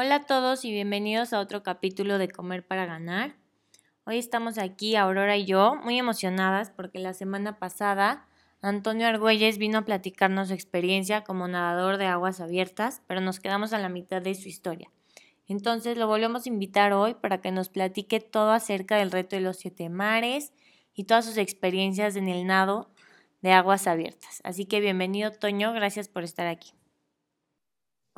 Hola a todos y bienvenidos a otro capítulo de Comer para Ganar. Hoy estamos aquí, Aurora y yo, muy emocionadas porque la semana pasada Antonio Argüelles vino a platicarnos su experiencia como nadador de aguas abiertas, pero nos quedamos a la mitad de su historia. Entonces lo volvemos a invitar hoy para que nos platique todo acerca del reto de los siete mares y todas sus experiencias en el nado de aguas abiertas. Así que bienvenido, Toño, gracias por estar aquí.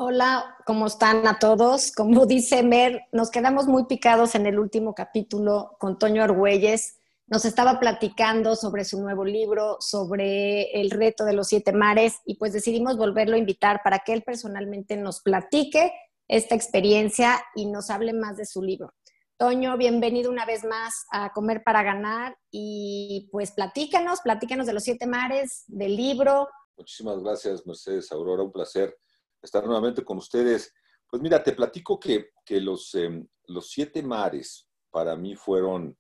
Hola, ¿cómo están a todos? Como dice Mer, nos quedamos muy picados en el último capítulo con Toño Argüelles. Nos estaba platicando sobre su nuevo libro, sobre el reto de los siete mares y pues decidimos volverlo a invitar para que él personalmente nos platique esta experiencia y nos hable más de su libro. Toño, bienvenido una vez más a Comer para Ganar y pues platícanos, platícanos de los siete mares, del libro. Muchísimas gracias, Mercedes Aurora, un placer estar nuevamente con ustedes. Pues mira, te platico que, los, em, los siete mares para mí fueron,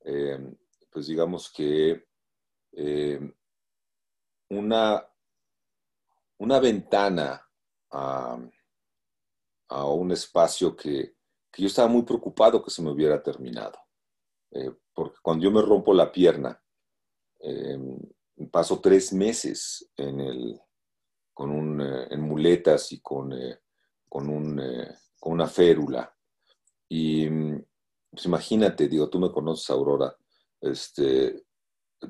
em, pues digamos que em, una, una ventana a, un espacio que, yo estaba muy preocupado que se me hubiera terminado. Eh, porque cuando yo me rompo la pierna, paso tres meses en el, con un, eh, en muletas y con, eh, con, un, eh, con, una férula. Y pues imagínate, digo, tú me conoces, Aurora, este,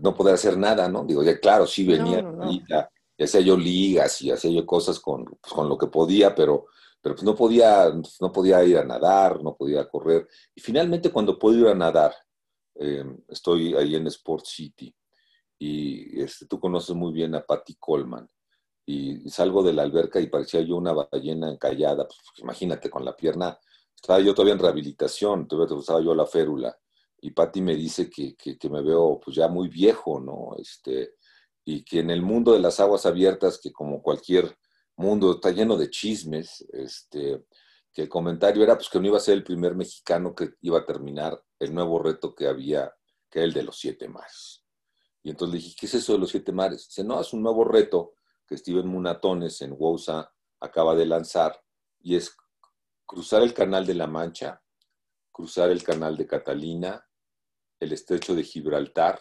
no poder hacer nada, ¿no? Digo, ya claro, sí venía, Ya, hacía yo ligas y hacía yo cosas con, pues, con lo que podía, pero, pero pues no podía, no podía ir a nadar, no podía correr. Y finalmente cuando puedo ir a nadar, estoy ahí en Sport City y este, tú conoces muy bien a Patty Coleman salgo de la alberca y parecía yo una ballena encallada. Pues, pues, imagínate, con la pierna, estaba yo todavía en rehabilitación, todavía usaba yo la férula. Y Patti me dice que, que, me veo pues ya muy viejo, ¿no? Este, y que en el mundo de las aguas abiertas, que como cualquier mundo está lleno de chismes, este, que el comentario era pues que no iba a ser el primer mexicano que iba a terminar el nuevo reto que había, que era el de los siete mares. Y entonces le dije, ¿qué es eso de los siete mares? Dice, no, es un nuevo reto que Steven Munatones en Wousa acaba de lanzar y es cruzar el canal de la Mancha, cruzar el canal de Catalina, el estrecho de Gibraltar,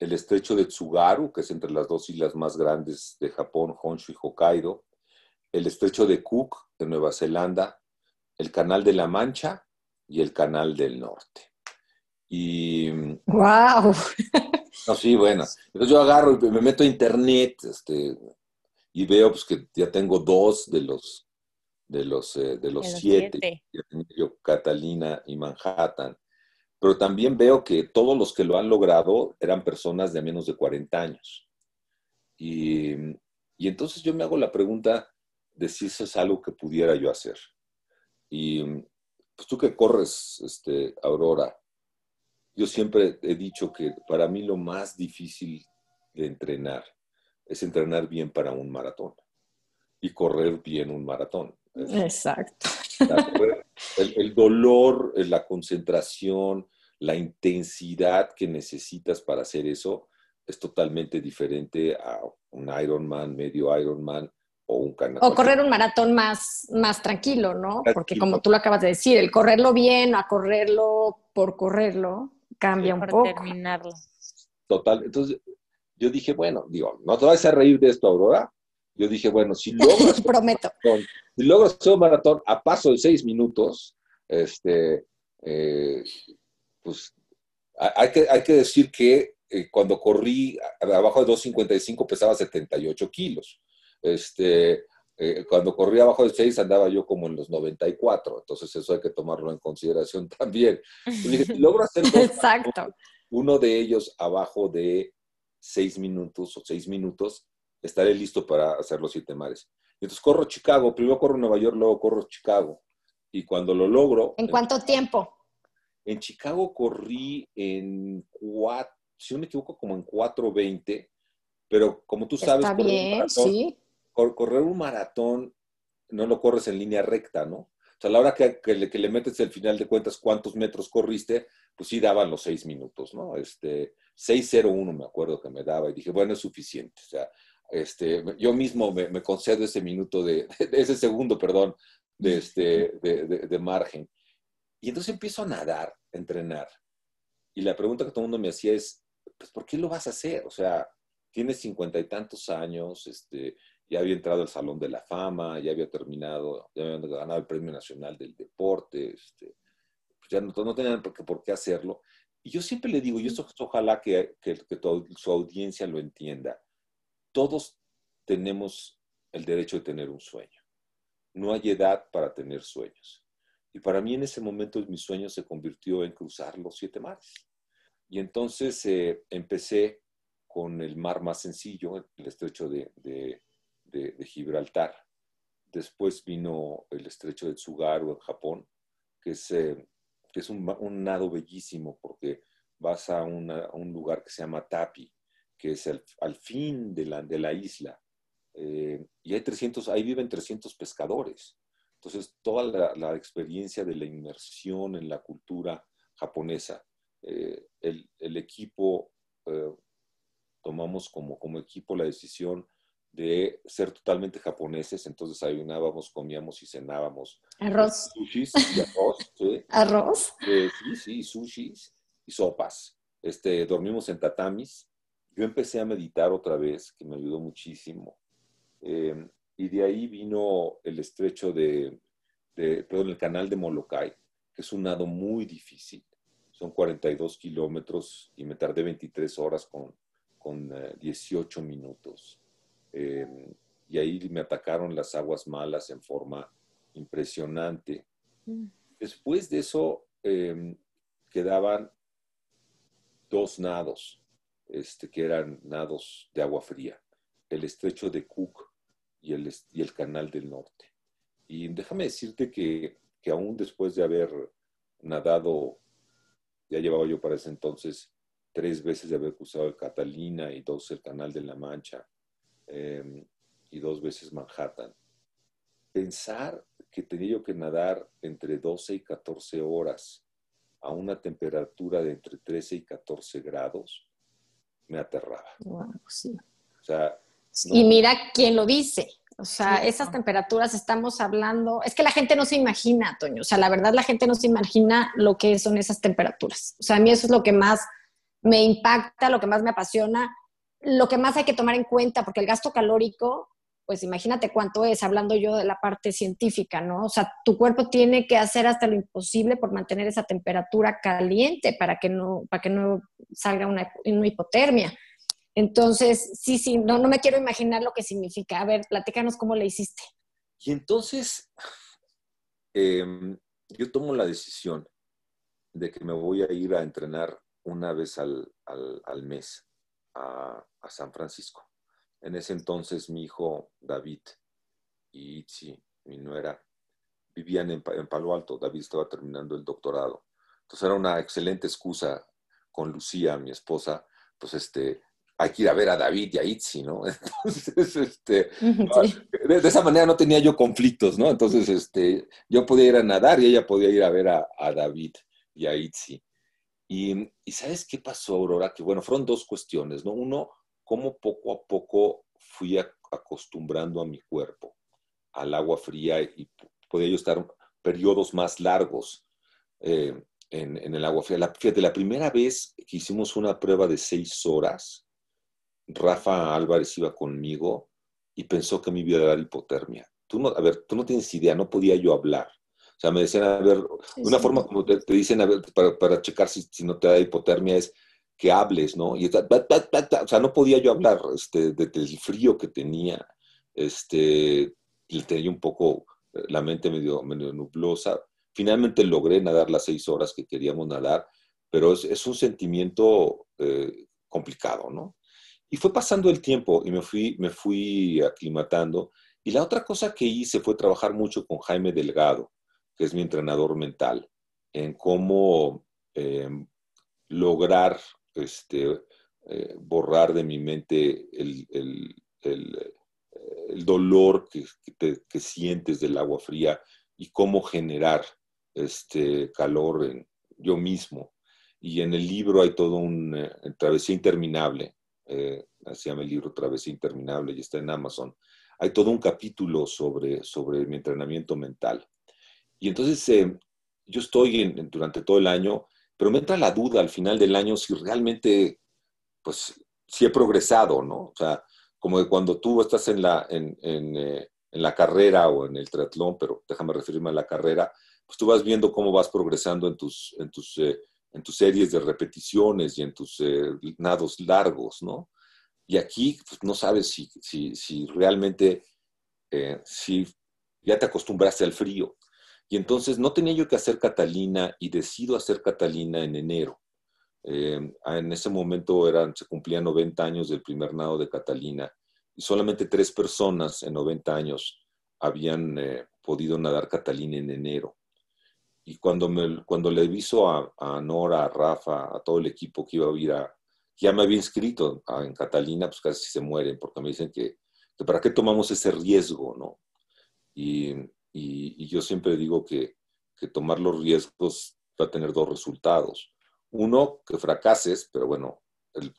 el estrecho de Tsugaru, que es entre las dos islas más grandes de Japón, Honshu y Hokkaido, el estrecho de Cook de Nueva Zelanda, el canal de la Mancha y el canal del Norte. Y. ¡Wow! No, sí, bueno. Entonces yo agarro y me meto a internet este, y veo pues, que ya tengo dos de los, de los, eh, de los, siete. Yo, Catalina y Manhattan. Pero también veo que todos los que lo han logrado eran personas de menos de 40 años. Y, y entonces yo me hago la pregunta de si eso es algo que pudiera yo hacer. Y pues tú que corres, este, Aurora, yo siempre he dicho que para mí lo más difícil de entrenar es entrenar bien para un maratón y correr bien un maratón. Exacto. El, dolor, la concentración, la intensidad que necesitas para hacer eso es totalmente diferente a un Ironman, medio Ironman o un canal. O correr un maratón más, más tranquilo, ¿no? Porque como tú lo acabas de decir, el correrlo bien a correrlo por correrlo, cambia un poco. terminarlo. Total. Entonces, yo dije, bueno, digo, no te vas a reír de esto, Aurora. Yo dije, bueno, si logras. Prometo. si logras hacer un maratón a paso de seis minutos, este, eh, pues hay que, hay que decir que eh, cuando corrí abajo de 2.55 pesaba 78 kilos. Este, eh, cuando corría abajo de 6 andaba yo como en los 94, entonces eso hay que tomarlo en consideración también. Dije, logro hacer Exacto. uno de ellos abajo de 6 minutos o 6 minutos, estaré listo para hacer los siete mares. Entonces corro Chicago, primero corro Nueva York, luego corro Chicago. y cuando lo logro... ¿En cuánto tiempo? En Chicago corrí en cuatro, si no me equivoco, como en 4.20, pero como tú sabes... Está bien, sí. Correr un maratón no lo corres en línea recta, ¿no? O sea, a la hora que, le, que le metes el final de cuentas cuántos metros corriste, pues sí daban los seis minutos, ¿no? Este, 6.01 me acuerdo que me daba y dije, bueno, es suficiente. O sea, este, yo mismo me, concedo ese minuto de, ese segundo, perdón, de, este, de, margen. Y entonces empiezo a nadar, a entrenar. Y la pregunta que todo el mundo me hacía es, pues, ¿por qué lo vas a hacer? O sea, tienes cincuenta y tantos años, este, ya había entrado al Salón de la Fama, ya había terminado, ya había ganado el Premio Nacional del Deporte, este, pues ya no, no tenían por qué, por qué hacerlo. Y yo siempre le digo, y esto ojalá que, que, que su audiencia lo entienda, todos tenemos el derecho de tener un sueño. No hay edad para tener sueños. Y para mí en ese momento mi sueño se convirtió en cruzar los siete mares. Y entonces eh, empecé con el mar más sencillo, el estrecho de, de, Gibraltar. Después vino el estrecho de Tsugaru en Japón, que es, eh, que es un, nado bellísimo porque vas a, un lugar que se llama Tapi, que es al fin de la, de la isla. Eh, y hay 300, ahí viven 300 pescadores. Entonces, toda la, la experiencia de la inmersión en la cultura japonesa, eh, el, el, equipo, tomamos como, como equipo la decisión de ser totalmente japoneses, entonces ayunábamos, comíamos y cenábamos. Arroz. Sushis y arroz. ¿sí? Arroz. Eh, sí, sí, sushis y sopas. Este, dormimos en tatamis. Yo empecé a meditar otra vez, que me ayudó muchísimo. Em, y de ahí vino el estrecho de, de, perdón, el canal de Molokai, que es un nado muy difícil. Son 42 kilómetros y me tardé 23 horas con, con 18 eh, minutos. Eh, y ahí me atacaron las aguas malas en forma impresionante. Mm. Después de eso em, quedaban dos nados, este, que eran nados de agua fría, el estrecho de Cook y el, y el canal del norte. Y déjame decirte que, que aún después de haber nadado, ya llevaba yo para ese entonces tres veces de haber cruzado el Catalina y dos el canal de la Mancha, Em, y dos veces Manhattan. Pensar que tenía yo que nadar entre 12 y 14 horas a una temperatura de entre 13 y 14 grados, me aterraba. sí. o sea, Y mira quién lo dice. O sea, esas temperaturas estamos hablando, es que la gente no se imagina, Toño. O sea, la verdad la gente no se imagina lo que son esas temperaturas. O sea, a mí eso es lo que más me impacta, lo que más me apasiona lo que más hay que tomar en cuenta, porque el gasto calórico, pues imagínate cuánto es, hablando yo de la parte científica, ¿no? O sea, tu cuerpo tiene que hacer hasta lo imposible por mantener esa temperatura caliente para que no, para que no salga una, hipotermia. Entonces, sí, sí, no, no me quiero imaginar lo que significa. A ver, platícanos cómo le hiciste. Y entonces, em, yo tomo la decisión de que me voy a ir a entrenar una vez al, al mes a, San Francisco. En ese entonces mi hijo David y Itzi, mi nuera, vivían en, Palo Alto. David estaba terminando el doctorado. Entonces era una excelente excusa con Lucía, mi esposa, pues este, hay que ir a ver a David y a Itzi, ¿no? Entonces, este, de, esa manera no tenía yo conflictos, ¿no? Entonces, este, yo podía ir a nadar y ella podía ir a ver a, a David y a Itzi. Y, ¿sabes qué pasó, Aurora? Que bueno, fueron dos cuestiones, ¿no? Uno, cómo poco a poco fui acostumbrando a mi cuerpo al agua fría y podía yo estar periodos más largos eh, en, el agua fría. La, fíjate, la primera vez que hicimos una prueba de seis horas, Rafa Álvarez iba conmigo y pensó que me iba a dar hipotermia. Tú no, a ver, tú no tienes idea, no podía yo hablar. O sea, me decían, a ver, una forma como te, dicen, a ver, para, para checar si, si, no te da hipotermia es que hables, ¿no? Y, o sea, no podía yo hablar este, del frío que tenía, este, y tenía un poco eh, la mente medio, medio nublosa. Finalmente logré nadar las seis horas que queríamos nadar, pero es, es un sentimiento eh, complicado, ¿no? Y fue pasando el tiempo y me fui, me fui aclimatando. Y la otra cosa que hice fue trabajar mucho con Jaime Delgado que es mi entrenador mental, en cómo em, lograr este, eh, borrar de mi mente el, dolor que, que, sientes del agua fría y cómo generar este calor en yo mismo. Y en el libro hay todo un eh, travesía interminable, eh, así llama el libro Travesía Interminable y está en Amazon. Hay todo un capítulo sobre, sobre mi entrenamiento mental. Y entonces eh, yo estoy durante todo el año, pero me entra la duda al final del año si realmente, pues, si he progresado, ¿no? O sea, como de cuando tú estás en la, en, en la carrera o en el triatlón, pero déjame referirme a la carrera, pues tú vas viendo cómo vas progresando en tus, en tus, eh, en tus series de repeticiones y en tus eh, nados largos, ¿no? Y aquí pues, no sabes si, si, si realmente, eh, si ya te acostumbraste al frío. Y entonces no tenía yo que hacer Catalina y decido hacer Catalina en enero. en ese momento eran, se cumplían 90 años del primer nado de Catalina y solamente tres personas en 90 años habían podido nadar Catalina en enero y cuando, me, cuando le aviso a, Nora, a Rafa, a todo el equipo que iba a ir a, ya me había inscrito en Catalina, pues casi se mueren, porque me dicen que, ¿para qué tomamos ese riesgo? ¿no? Y, y, yo siempre digo que, que, tomar los riesgos va a tener dos resultados. Uno, que fracases, pero bueno,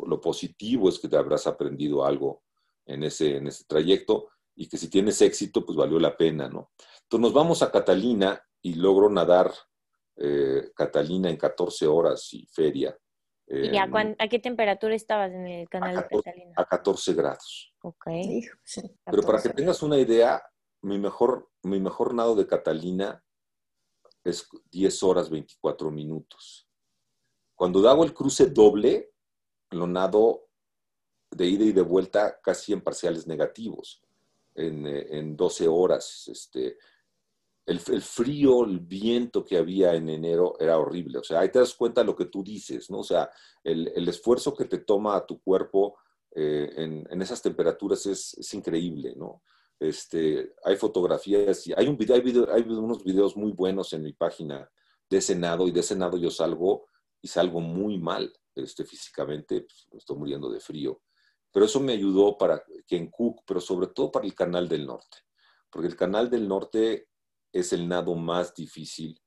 lo positivo es que te habrás aprendido algo en ese, en ese trayecto y que si tienes éxito, pues valió la pena, ¿no? Entonces nos vamos a Catalina y logro nadar eh, Catalina en 14 horas y feria. ¿Y a, qué temperatura estabas en el canal de Catalina? A 14 grados. Ok. Pero para que tengas una idea, mi mejor, mi mejor nado de Catalina es 10 horas 24 minutos. Cuando hago el cruce doble, lo nado de ida y de vuelta casi en parciales negativos, en, eh, en 12 horas. Este, el, frío, el viento que había en enero era horrible. O sea, ahí te das cuenta de lo que tú dices, ¿no? O sea, el, esfuerzo que te toma a tu cuerpo eh, en, esas temperaturas es, increíble, ¿no? Este, hay fotografías y hay, un video, hay, unos videos muy buenos en mi página de Senado y de Senado yo salgo y salgo muy mal este, físicamente, pues, estoy muriendo de frío. Pero eso me ayudó para que en Cook, pero sobre todo para el Canal del Norte, porque el Canal del Norte es el nado más difícil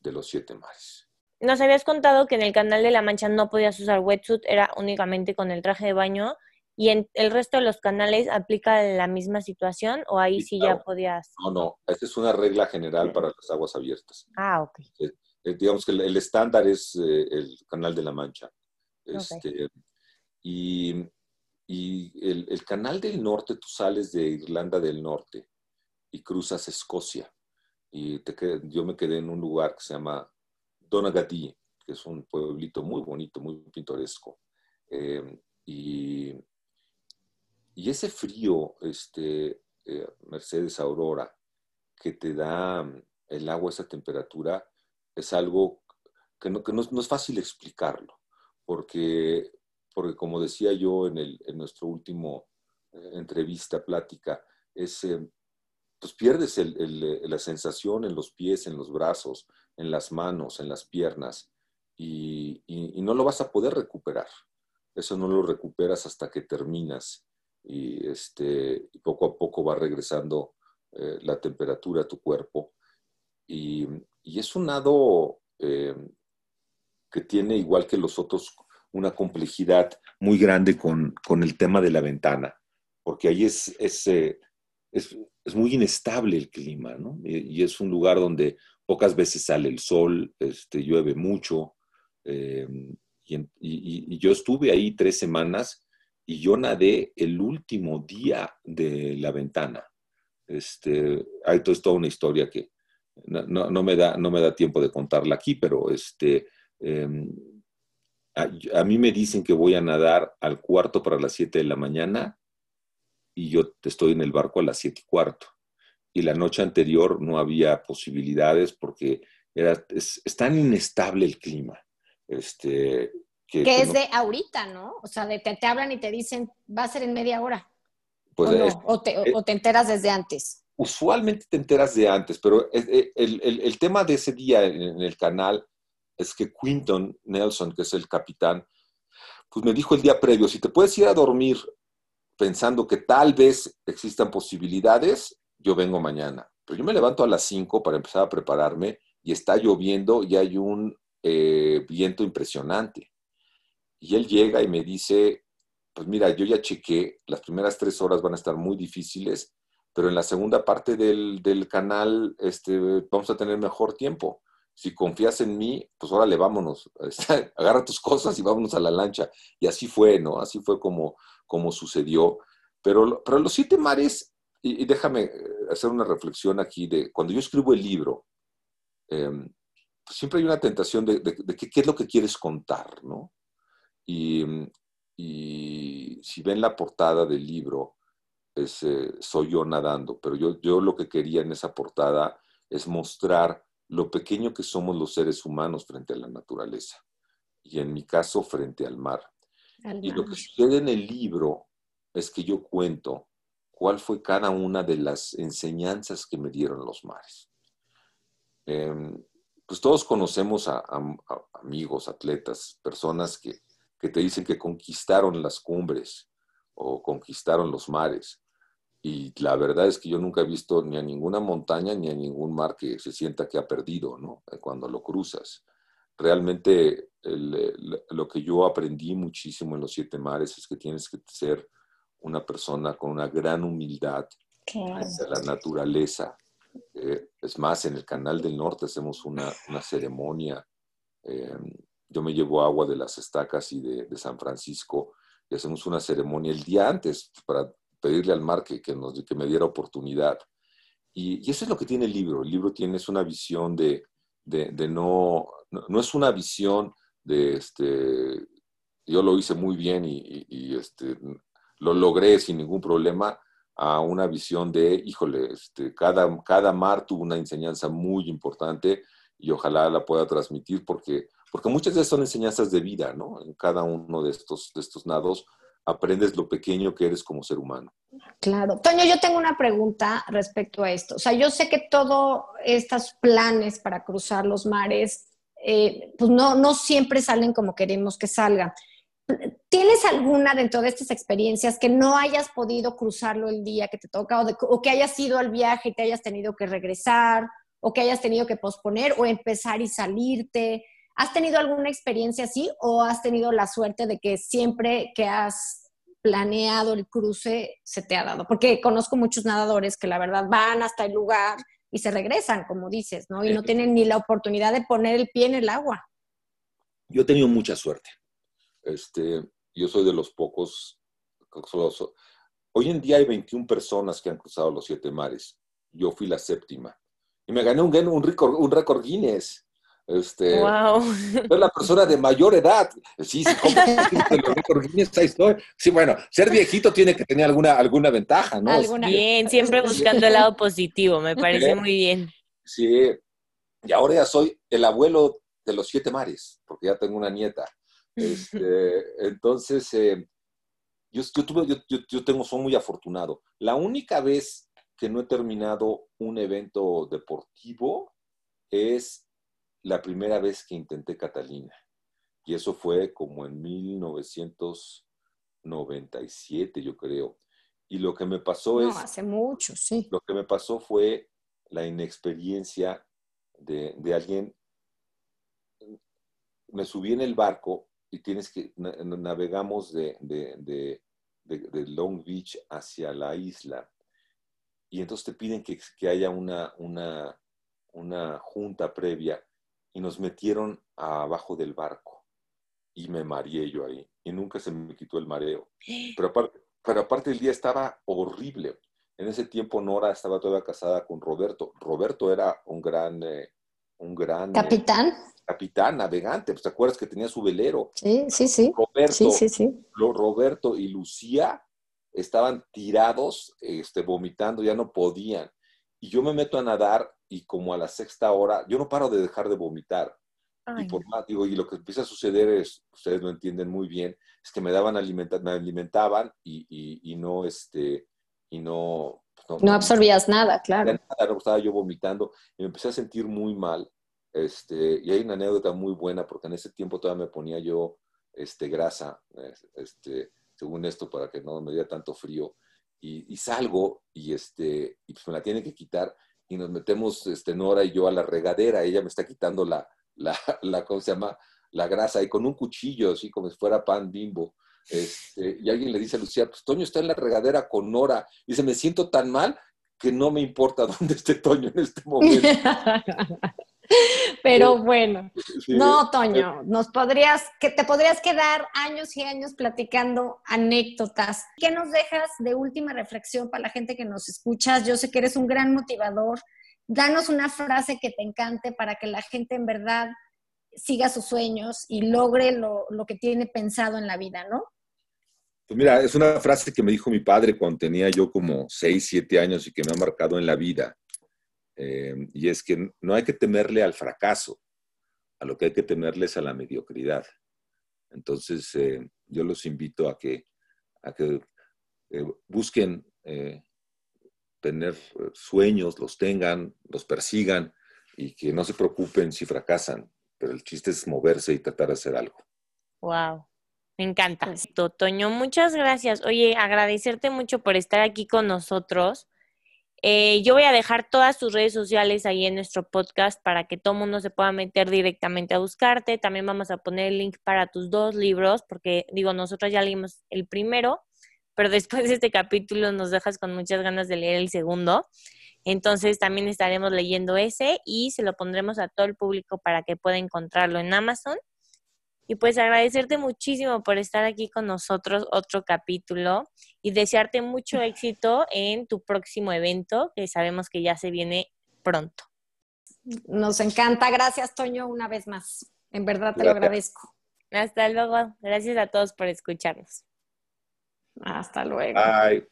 de los siete mares. Nos habías contado que en el Canal de la Mancha no podías usar wetsuit, era únicamente con el traje de baño. ¿Y en el resto de los canales aplica la misma situación o ahí sí, ya podías? No, no, esta es una regla general para las aguas abiertas. Ah, ok. Eh, eh, digamos que el, estándar es eh, el Canal de la Mancha. Este, y, el, el, Canal del Norte, tú sales de Irlanda del Norte y cruzas Escocia y te yo me quedé en un lugar que se llama Donaghadee, que es un pueblito muy bonito, muy pintoresco. Em, y, y, ese frío, este, eh, Mercedes Aurora, que te da mm, el agua a esa temperatura, es algo que no, es fácil explicarlo, porque, porque como decía yo en, el, en nuestro último eh, entrevista, plática, es, em, pues pierdes la sensación en los pies, en los brazos, en las manos, en las piernas, y, no lo vas a poder recuperar. Eso no lo recuperas hasta que terminas y este, poco a poco va regresando eh, la temperatura a tu cuerpo. Y, es un nado eh, que tiene, igual que los otros, una complejidad muy grande con, el tema de la ventana, porque ahí es, es, eh, es, muy inestable el clima, ¿no? Y, es un lugar donde pocas veces sale el sol, este, llueve mucho. Y, yo estuve ahí tres semanas y yo nadé el último día de la ventana. Este, hay es toda una historia que no, me da, no me da tiempo de contarla aquí, pero este, em, a, mí me dicen que voy a nadar al cuarto para las siete de la mañana y yo estoy en el barco a las siete y cuarto. Y la noche anterior no había posibilidades porque era, es, tan inestable el clima. Este, que, es de ahorita, ¿no? O sea, de te, hablan y te dicen, va a ser en media hora. Pues o, te, enteras desde antes. usualmente te enteras de antes, pero el, el, el tema de ese día en el canal es que Quinton Nelson, que es el capitán, pues me dijo el día previo, si te puedes ir a dormir pensando que tal vez existan posibilidades, yo vengo mañana. Pero yo me levanto a las 5 para empezar a prepararme y está lloviendo y hay un eh, viento impresionante. Y él llega y me dice, pues mira, yo ya chequé, las primeras tres horas van a estar muy difíciles, pero en la segunda parte del, del canal este, vamos a tener mejor tiempo si confías en mí, pues órale, vámonos, agarra tus cosas y vámonos a la lancha. Y así fue, ¿no? Así fue como, como sucedió. Pero, pero los siete mares, y, déjame eh, hacer una reflexión aquí de cuando yo escribo el libro, em, siempre hay una tentación de, qué, es lo que quieres contar, ¿no? Y, y, si ven la portada del libro, es, eh, soy yo nadando, pero yo, yo lo que quería en esa portada es mostrar lo pequeño que somos los seres humanos frente a la naturaleza y en mi caso frente al mar. y lo que sucede en el libro es que yo cuento cuál fue cada una de las enseñanzas que me dieron los mares. Em, pues todos conocemos a, amigos, atletas, personas que, que te dicen que conquistaron las cumbres o conquistaron los mares. Y la verdad es que yo nunca he visto ni a ninguna montaña ni a ningún mar que se sienta que ha perdido, ¿no? Cuando lo cruzas. Realmente lo que yo aprendí muchísimo en los siete mares es que tienes que ser una persona con una gran humildad hacia la naturaleza. Eh, es más, en el Canal del Norte hacemos una, ceremonia. Eh, yo me llevo agua de las estacas y de, de San Francisco y hacemos una ceremonia el día antes para pedirle al mar que, que, nos, que me diera oportunidad. Y, eso es lo que tiene el libro. El libro tiene una visión de, de, de no, no, es una visión de, este, yo lo hice muy bien y, y, este, lo logré sin ningún problema, a una visión de, híjole, este, cada, cada mar tuvo una enseñanza muy importante y ojalá la pueda transmitir porque, porque muchas de esas son enseñanzas de vida, ¿no? En cada uno de estos, de estos nados aprendes lo pequeño que eres como ser humano. Claro. Toño, yo tengo una pregunta respecto a esto. O sea, yo sé que todos estos planes para cruzar los mares, eh, pues no, no siempre salen como queremos que salgan. ¿Tienes alguna dentro de estas experiencias que no hayas podido cruzarlo el día que te toca o, o que hayas ido al viaje y te hayas tenido que regresar o que hayas tenido que posponer o empezar y salirte? ¿Has tenido alguna experiencia así o has tenido la suerte de que siempre que has planeado el cruce se te ha dado? Porque conozco muchos nadadores que la verdad van hasta el lugar y se regresan, como dices, ¿no? Y no tienen ni la oportunidad de poner el pie en el agua. Yo he tenido mucha suerte. Este, yo soy de los pocos. Hoy en día hay 21 personas que han cruzado los siete mares. Yo fui la séptima. Y me gané un, un, récord, un récord Guinness. Este, wow. Soy la persona de mayor edad. Sí, sí, sí, bueno, ser viejito tiene que tener alguna, alguna ventaja, ¿no? Bien, siempre buscando el lado positivo, me parece muy bien. Sí, y ahora ya soy el abuelo de los siete mares, porque ya tengo una nieta. Este, entonces, eh, yo, yo, tuve, yo, yo tengo, soy muy afortunado. La única vez que no he terminado un evento deportivo es la primera vez que intenté Catalina. Y eso fue como en 1997, yo creo. Y lo que me pasó no, es... hace mucho, sí. Lo que me pasó fue la inexperiencia de, alguien. Me subí en el barco y tienes que, navegamos de, de, Long Beach hacia la isla. Y entonces te piden que, que haya una, una, una junta previa y nos metieron abajo del barco y me mareé yo ahí y nunca se me quitó el mareo. Pero aparte, pero aparte el día estaba horrible. En ese tiempo Nora estaba todavía casada con Roberto. Roberto era un gran, eh, un gran eh, capitán. capitán, navegante. Pues, ¿Te acuerdas que tenía su velero? Sí, sí, sí. Roberto, sí, sí, sí. Roberto y Lucía estaban tirados, este, vomitando, ya no podían. Y yo me meto a nadar y como a la sexta hora, yo no paro de dejar de vomitar. Y por más, digo, y lo que empieza a suceder es, ustedes lo entienden muy bien, es que me daban alimentar, me alimentaban y, y, no, este, y no, no, absorbías nada, claro. Nada, estaba yo vomitando y me empecé a sentir muy mal. Este, y hay una anécdota muy buena porque en ese tiempo todavía me ponía yo este, grasa, este, según esto, para que no me diera tanto frío. Y, salgo y, este, y pues me la tiene que quitar y nos metemos este, Nora y yo a la regadera. Ella me está quitando la, la, la ¿cómo se llama? La grasa y con un cuchillo, así como si fuera pan bimbo. Este, y alguien le dice a Lucía, pues Toño está en la regadera con Nora. Y dice, me siento tan mal que no me importa dónde esté Toño en este momento. Pero bueno, no, Toño, nos podrías, que te podrías quedar años y años platicando anécdotas. ¿Qué nos dejas de última reflexión para la gente que nos escuchas? Yo sé que eres un gran motivador. Danos una frase que te encante para que la gente en verdad siga sus sueños y logre lo, lo que tiene pensado en la vida, ¿no? Pues mira, es una frase que me dijo mi padre cuando tenía yo como 6, 7 años y que me ha marcado en la vida. Eh, y es que no hay que temerle al fracaso, a lo que hay que temerle es a la mediocridad. Entonces, eh, yo los invito a que, a que eh, busquen tener sueños, los tengan, los persigan y que no se preocupen si fracasan, pero el chiste es moverse y tratar de hacer algo. Wow. Me encanta. Toño, muchas gracias. Oye, agradecerte mucho por estar aquí con nosotros. Eh, yo voy a dejar todas tus redes sociales ahí en nuestro podcast para que todo mundo se pueda meter directamente a buscarte. También vamos a poner el link para tus dos libros, porque digo, nosotros ya leímos el primero, pero después de este capítulo nos dejas con muchas ganas de leer el segundo. Entonces también estaremos leyendo ese y se lo pondremos a todo el público para que pueda encontrarlo en Amazon y pues agradecerte muchísimo por estar aquí con nosotros otro capítulo y desearte mucho éxito en tu próximo evento, que sabemos que ya se viene pronto. Nos encanta. Gracias, Toño, una vez más. En verdad te lo agradezco. Hasta luego. Gracias a todos por escucharnos. Hasta luego. Bye.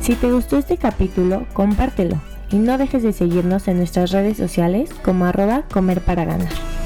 Si te gustó este capítulo, compártelo y no dejes de seguirnos en nuestras redes sociales como arroba comer para ganar.